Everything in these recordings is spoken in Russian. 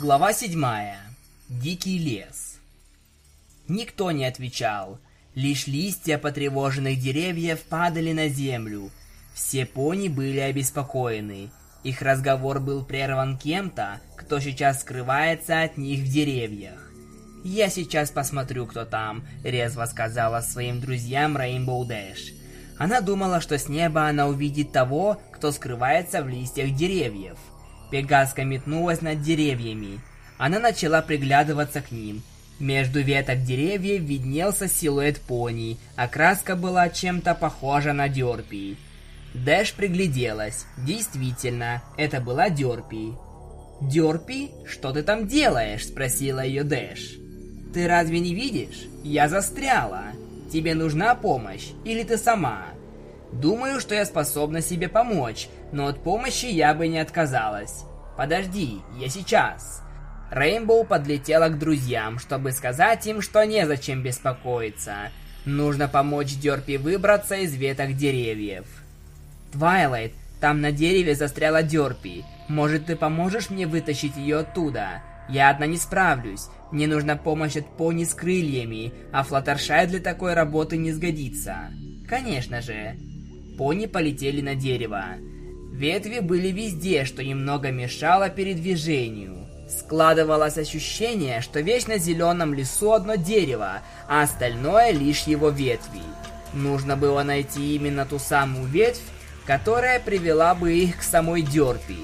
Глава седьмая. Дикий лес. Никто не отвечал. Лишь листья потревоженных деревьев падали на землю. Все пони были обеспокоены. Их разговор был прерван кем-то, кто сейчас скрывается от них в деревьях. «Я сейчас посмотрю, кто там», — резво сказала своим друзьям Rainbow Dash. Она думала, что с неба она увидит того, кто скрывается в листьях деревьев. Пегаска метнулась над деревьями. Она начала приглядываться к ним. Между веток деревьев виднелся силуэт пони, а краска была чем-то похожа на Дёрпи. Дэш пригляделась. Действительно, это была Дёрпи. «Дёрпи, что ты там делаешь?» – спросила ее Дэш. «Ты разве не видишь? Я застряла. Тебе нужна помощь или ты сама?» Думаю, что я способна себе помочь, но от помощи я бы не отказалась. Подожди, я сейчас. Рейнбоу подлетела к друзьям, чтобы сказать им, что незачем беспокоиться. Нужно помочь Дёрпи выбраться из веток деревьев. Твайлайт, там на дереве застряла Дёрпи. Может, ты поможешь мне вытащить ее оттуда? Я одна не справлюсь. Мне нужна помощь от пони с крыльями, а Флаттершай для такой работы не сгодится. Конечно же. Пони полетели на дерево. Ветви были везде, что немного мешало передвижению. Складывалось ощущение, что вечно зеленом лесу одно дерево, а остальное лишь его ветви. Нужно было найти именно ту самую ветвь, которая привела бы их к самой Дёрпи.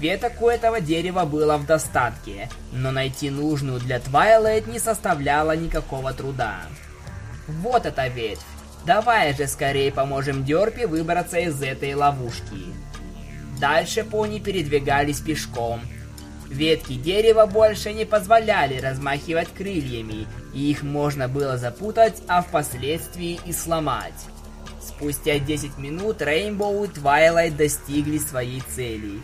Веток у этого дерева было в достатке, но найти нужную для Твайлайт не составляло никакого труда. Вот эта ветвь. Давай же скорее поможем Дёрпи выбраться из этой ловушки. Дальше пони передвигались пешком. Ветки дерева больше не позволяли размахивать крыльями, и их можно было запутать, а впоследствии и сломать. Спустя 10 минут Рейнбоу и Твайлайт достигли своей цели.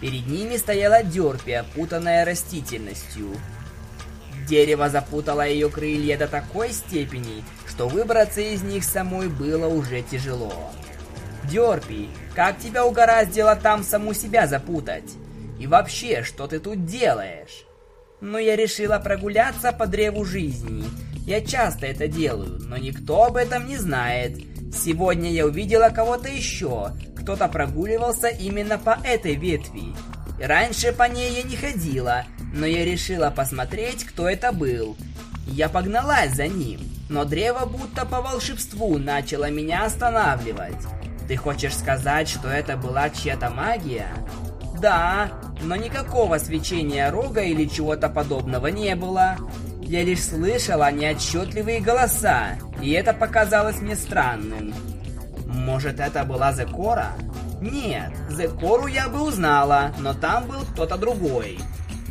Перед ними стояла Дёрпи, опутанная растительностью. Дерево запутало ее крылья до такой степени, что выбраться из них самой было уже тяжело. Дёрпи, как тебя угораздило там саму себя запутать? И вообще, что ты тут делаешь? Ну, я решила прогуляться по древу жизни. Я часто это делаю, но никто об этом не знает. Сегодня я увидела кого-то еще. Кто-то прогуливался именно по этой ветви. Раньше по ней я не ходила, но я решила посмотреть, кто это был. Я погналась за ним, но древо будто по волшебству начало меня останавливать. Ты хочешь сказать, что это была чья-то магия? Да, но никакого свечения рога или чего-то подобного не было. Я лишь слышала неотчетливые голоса, и это показалось мне странным. Может, это была Зекора? Нет, Зекору я бы узнала, но там был кто-то другой.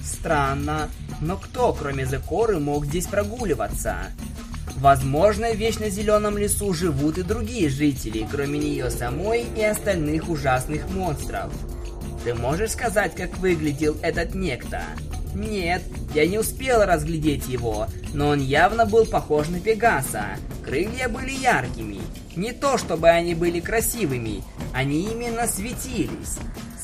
Странно, но кто, кроме Зекоры, мог здесь прогуливаться? Возможно, в Вечно Зеленом лесу живут и другие жители, кроме нее самой и остальных ужасных монстров. Ты можешь сказать, как выглядел этот некто? Нет, я не успела разглядеть его, но он явно был похож на Пегаса. Крылья были яркими. Не то, чтобы они были красивыми, они именно светились.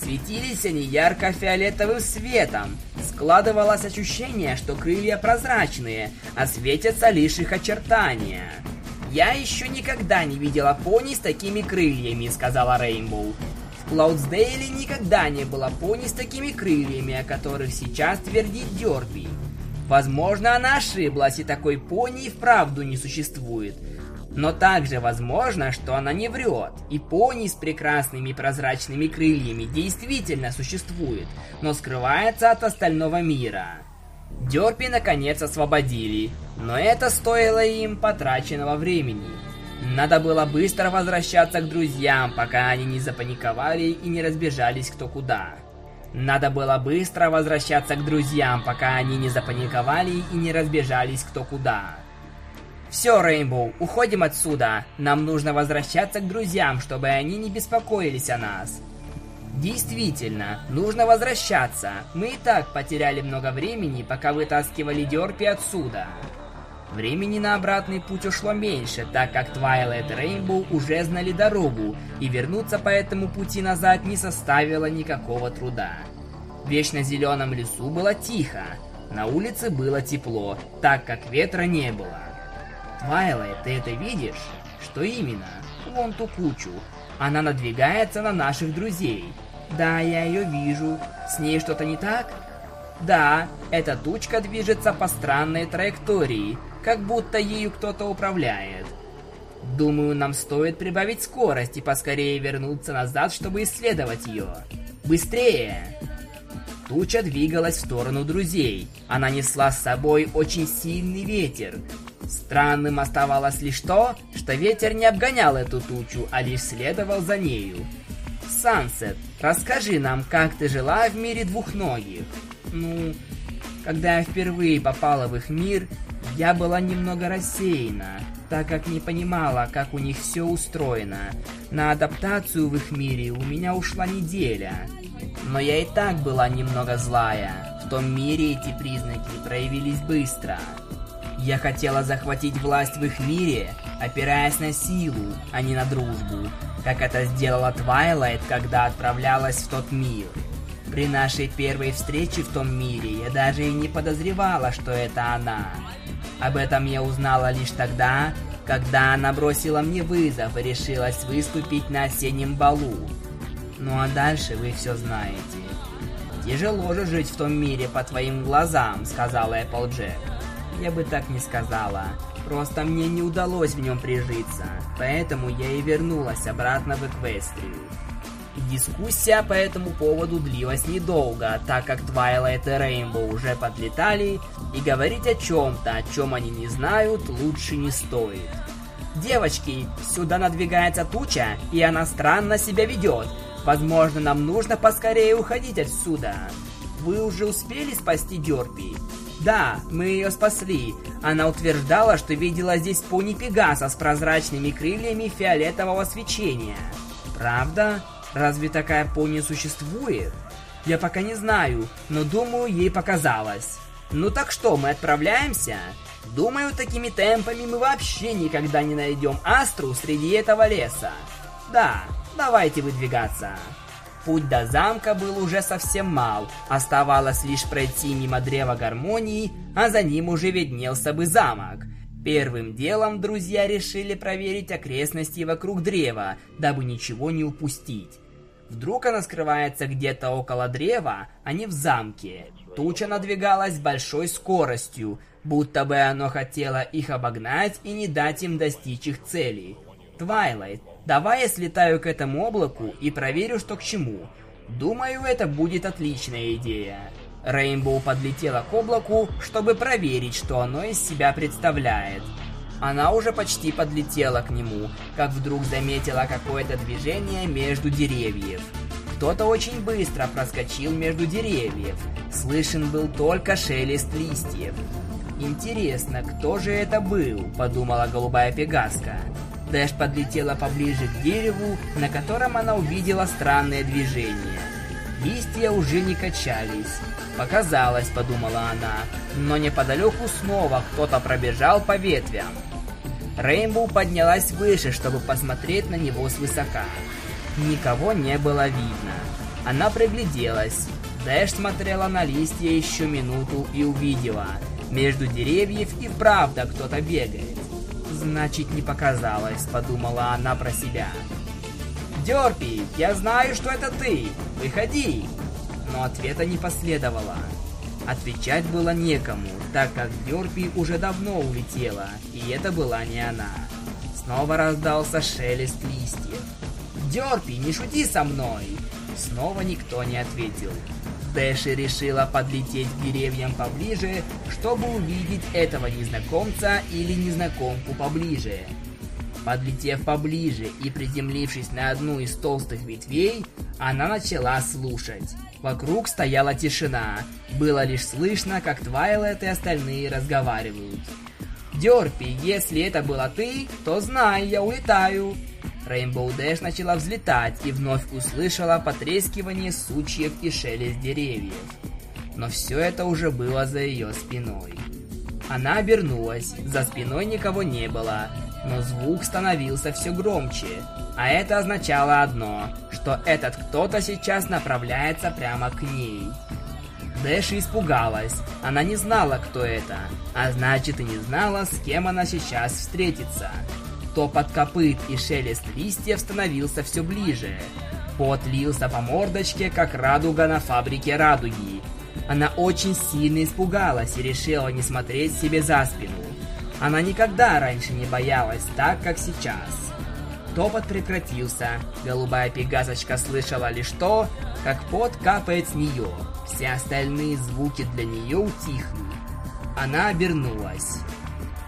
Светились они ярко-фиолетовым светом. Складывалось ощущение, что крылья прозрачные, а светятся лишь их очертания. «Я еще никогда не видела пони с такими крыльями», — сказала Рейнбоу. В Клаудсдейле никогда не было пони с такими крыльями, о которых сейчас твердит Дерби. Возможно, она ошиблась, и такой пони и вправду не существует. Но также возможно, что она не врет, и пони с прекрасными прозрачными крыльями действительно существует, но скрывается от остального мира. Дерпи наконец освободили, но это стоило им потраченного времени. Надо было быстро возвращаться к друзьям, пока они не запаниковали и не разбежались кто куда. Надо было быстро возвращаться к друзьям, пока они не запаниковали и не разбежались кто куда. Все, Рейнбоу, уходим отсюда. Нам нужно возвращаться к друзьям, чтобы они не беспокоились о нас. Действительно, нужно возвращаться. Мы и так потеряли много времени, пока вытаскивали Дёрпи отсюда. Времени на обратный путь ушло меньше, так как Твайлайт и Рейнбоу уже знали дорогу, и вернуться по этому пути назад не составило никакого труда. В вечно зеленом лесу было тихо, на улице было тепло, так как ветра не было. Твайлайт, ты это видишь? Что именно? Вон ту кучу. Она надвигается на наших друзей. Да, я ее вижу. С ней что-то не так? Да, эта тучка движется по странной траектории, как будто ею кто-то управляет. Думаю, нам стоит прибавить скорость и поскорее вернуться назад, чтобы исследовать ее. Быстрее! Туча двигалась в сторону друзей. Она несла с собой очень сильный ветер. Странным оставалось лишь то, что ветер не обгонял эту тучу, а лишь следовал за нею. Сансет, расскажи нам, как ты жила в мире двухногих. Ну, когда я впервые попала в их мир, я была немного рассеяна, так как не понимала, как у них все устроено. На адаптацию в их мире у меня ушла неделя. Но я и так была немного злая. В том мире эти признаки проявились быстро. Я хотела захватить власть в их мире, опираясь на силу, а не на дружбу, как это сделала Твайлайт, когда отправлялась в тот мир. При нашей первой встрече в том мире я даже и не подозревала, что это она. Об этом я узнала лишь тогда, когда она бросила мне вызов и решилась выступить на осеннем балу. Ну а дальше вы все знаете. «Тяжело же жить в том мире по твоим глазам», — сказала Эпплджек. Я бы так не сказала. Просто мне не удалось в нем прижиться, поэтому я и вернулась обратно в Эквестрию. Дискуссия по этому поводу длилась недолго, так как Твайлайт и Рейнбоу уже подлетали, и говорить о чем-то, о чем они не знают, лучше не стоит. «Девочки, сюда надвигается туча, и она странно себя ведет. Возможно, нам нужно поскорее уходить отсюда. Вы уже успели спасти Дерпи?» «Да, мы ее спасли. Она утверждала, что видела здесь пони Пегаса с прозрачными крыльями фиолетового свечения. Правда?» Разве такая пони существует? Я пока не знаю, но думаю, ей показалось. Ну так что, мы отправляемся? Думаю, такими темпами мы вообще никогда не найдем Астру среди этого леса. Да, давайте выдвигаться. Путь до замка был уже совсем мал, оставалось лишь пройти мимо древа гармонии, а за ним уже виднелся бы замок. Первым делом друзья решили проверить окрестности вокруг древа, дабы ничего не упустить. Вдруг она скрывается где-то около древа, а не в замке. Туча надвигалась большой скоростью, будто бы оно хотело их обогнать и не дать им достичь их целей. Твайлайт, давай я слетаю к этому облаку и проверю, что к чему. Думаю, это будет отличная идея. Рейнбоу подлетела к облаку, чтобы проверить, что оно из себя представляет. Она уже почти подлетела к нему, как вдруг заметила какое-то движение между деревьев. Кто-то очень быстро проскочил между деревьев. Слышен был только шелест листьев. «Интересно, кто же это был?» – подумала голубая пегаска. Дэш подлетела поближе к дереву, на котором она увидела странное движение. Листья уже не качались. Показалось, подумала она, но неподалеку снова кто-то пробежал по ветвям. Рейнбоу поднялась выше, чтобы посмотреть на него свысока. Никого не было видно. Она пригляделась. Дэш смотрела на листья еще минуту и увидела. Между деревьев и правда кто-то бегает. Значит, не показалось, подумала она про себя. Дерпи, я знаю, что это ты. Выходи. Но ответа не последовало. Отвечать было некому, так как Дерпи уже давно улетела, и это была не она. Снова раздался шелест листьев. «Дерпи, не шути со мной!» Снова никто не ответил. Дэши решила подлететь к деревьям поближе, чтобы увидеть этого незнакомца или незнакомку поближе. Подлетев поближе и приземлившись на одну из толстых ветвей, она начала слушать. Вокруг стояла тишина. Было лишь слышно, как Твайлет и остальные разговаривают. «Дерпи, если это была ты, то знай, я улетаю!» Рейнбоу Дэш начала взлетать и вновь услышала потрескивание сучьев и шелест деревьев. Но все это уже было за ее спиной. Она обернулась, за спиной никого не было, но звук становился все громче, а это означало одно, что этот кто-то сейчас направляется прямо к ней. Дэши испугалась. Она не знала, кто это, а значит и не знала, с кем она сейчас встретится. Топот копыт и шелест листьев становился все ближе. Пот лился по мордочке, как радуга на фабрике радуги. Она очень сильно испугалась и решила не смотреть себе за спину. Она никогда раньше не боялась так, как сейчас. Топот прекратился. Голубая пегасочка слышала лишь то, как пот капает с нее. Все остальные звуки для нее утихли. Она обернулась.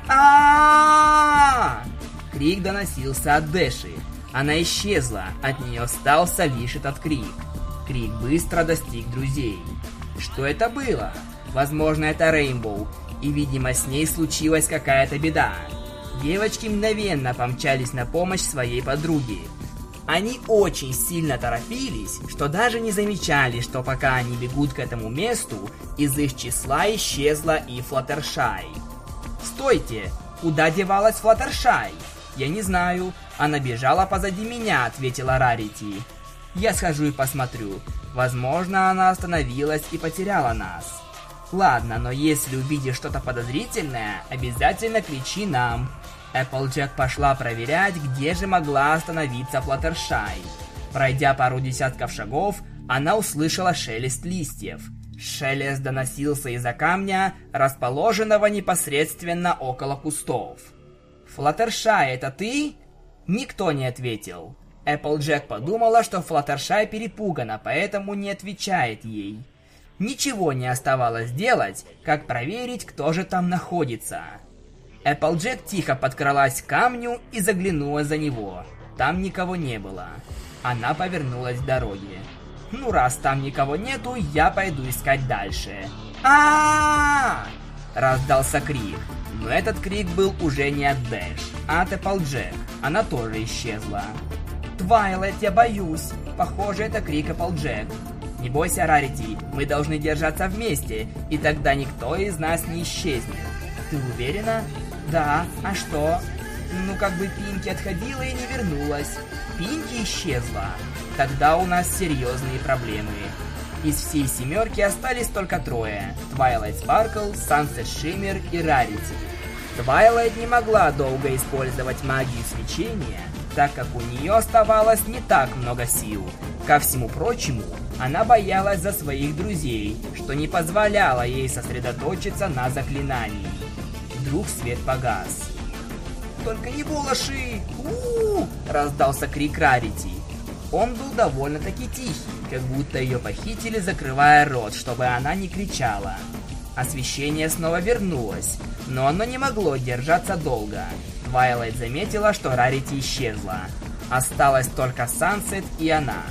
а Крик доносился от Дэши. Она исчезла, от нее остался лишь этот крик. Крик быстро достиг друзей. Что это было? Возможно, это Рейнбоу, и, видимо, с ней случилась какая-то беда. Девочки мгновенно помчались на помощь своей подруге. Они очень сильно торопились, что даже не замечали, что пока они бегут к этому месту, из их числа исчезла и Флаттершай. «Стойте! Куда девалась Флаттершай?» «Я не знаю. Она бежала позади меня», — ответила Рарити. «Я схожу и посмотрю. Возможно, она остановилась и потеряла нас». «Ладно, но если увидишь что-то подозрительное, обязательно кричи нам. Эпплджек пошла проверять, где же могла остановиться Флаттершай. Пройдя пару десятков шагов, она услышала шелест листьев. Шелест доносился из-за камня, расположенного непосредственно около кустов. «Флаттершай, это ты?» Никто не ответил. Эпплджек подумала, что Флаттершай перепугана, поэтому не отвечает ей. Ничего не оставалось делать, как проверить, кто же там находится. Эпплджек тихо подкралась к камню и заглянула за него. Там никого не было. Она повернулась к дороге. Ну, раз там никого нету, я пойду искать дальше. а Раздался крик. Но этот крик был уже не от Дэш, а от Эпплджек. Она тоже исчезла. «Твайлайт, я боюсь!» Похоже, это крик Эпплджек. «Не бойся, Рарити, мы должны держаться вместе, и тогда никто из нас не исчезнет». «Ты уверена?» Да, а что? Ну, как бы Пинки отходила и не вернулась. Пинки исчезла. Тогда у нас серьезные проблемы. Из всей семерки остались только трое. Twilight Sparkle, Sunset Shimmer и Rarity. Twilight не могла долго использовать магию свечения, так как у нее оставалось не так много сил. Ко всему прочему, она боялась за своих друзей, что не позволяло ей сосредоточиться на заклинании вдруг свет погас. «Только не волоши! у, -у, -у раздался крик Рарити. Он был довольно-таки тихий, как будто ее похитили, закрывая рот, чтобы она не кричала. Освещение снова вернулось, но оно не могло держаться долго. Твайлайт заметила, что Рарити исчезла. Осталась только Сансет и она.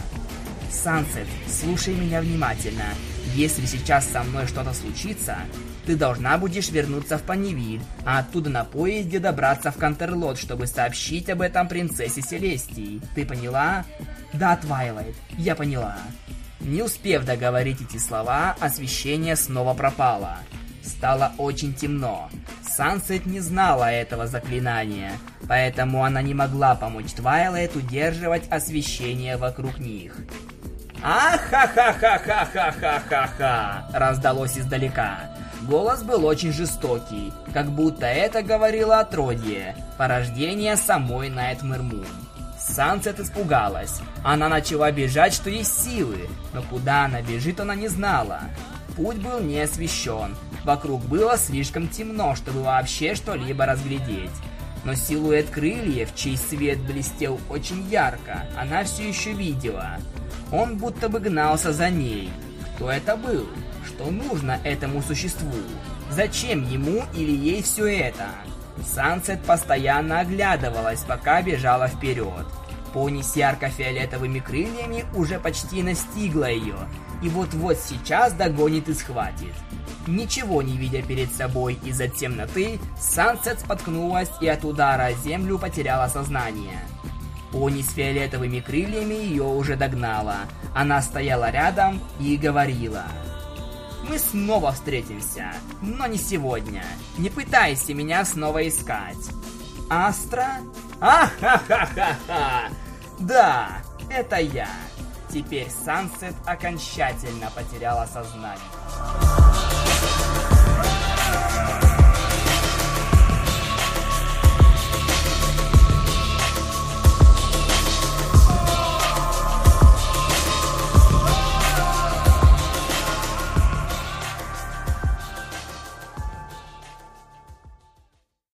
Сансет, слушай меня внимательно. Если сейчас со мной что-то случится, ты должна будешь вернуться в Понивилль, а оттуда на поезде добраться в Кантерлот, чтобы сообщить об этом принцессе Селестии. Ты поняла? Да, Твайлайт, я поняла. Не успев договорить эти слова, освещение снова пропало. Стало очень темно. Сансет не знала этого заклинания, поэтому она не могла помочь Твайлайт удерживать освещение вокруг них. «Ах-ха-ха-ха-ха-ха-ха-ха-ха!» раздалось издалека. Голос был очень жестокий, как будто это говорило отродье, порождение самой Найтмэр Мун. Сансет испугалась. Она начала бежать, что есть силы, но куда она бежит, она не знала. Путь был не освещен, вокруг было слишком темно, чтобы вообще что-либо разглядеть. Но силуэт крыльев, чей свет блестел очень ярко, она все еще видела. Он будто бы гнался за ней. Кто это был? что нужно этому существу. Зачем ему или ей все это? Сансет постоянно оглядывалась, пока бежала вперед. Пони с ярко-фиолетовыми крыльями уже почти настигла ее, и вот-вот сейчас догонит и схватит. Ничего не видя перед собой из-за темноты, Сансет споткнулась и от удара о землю потеряла сознание. Пони с фиолетовыми крыльями ее уже догнала. Она стояла рядом и говорила мы снова встретимся, но не сегодня. Не пытайся меня снова искать. Астра? Ахахахаха! Да, это я. Теперь Сансет окончательно потеряла сознание.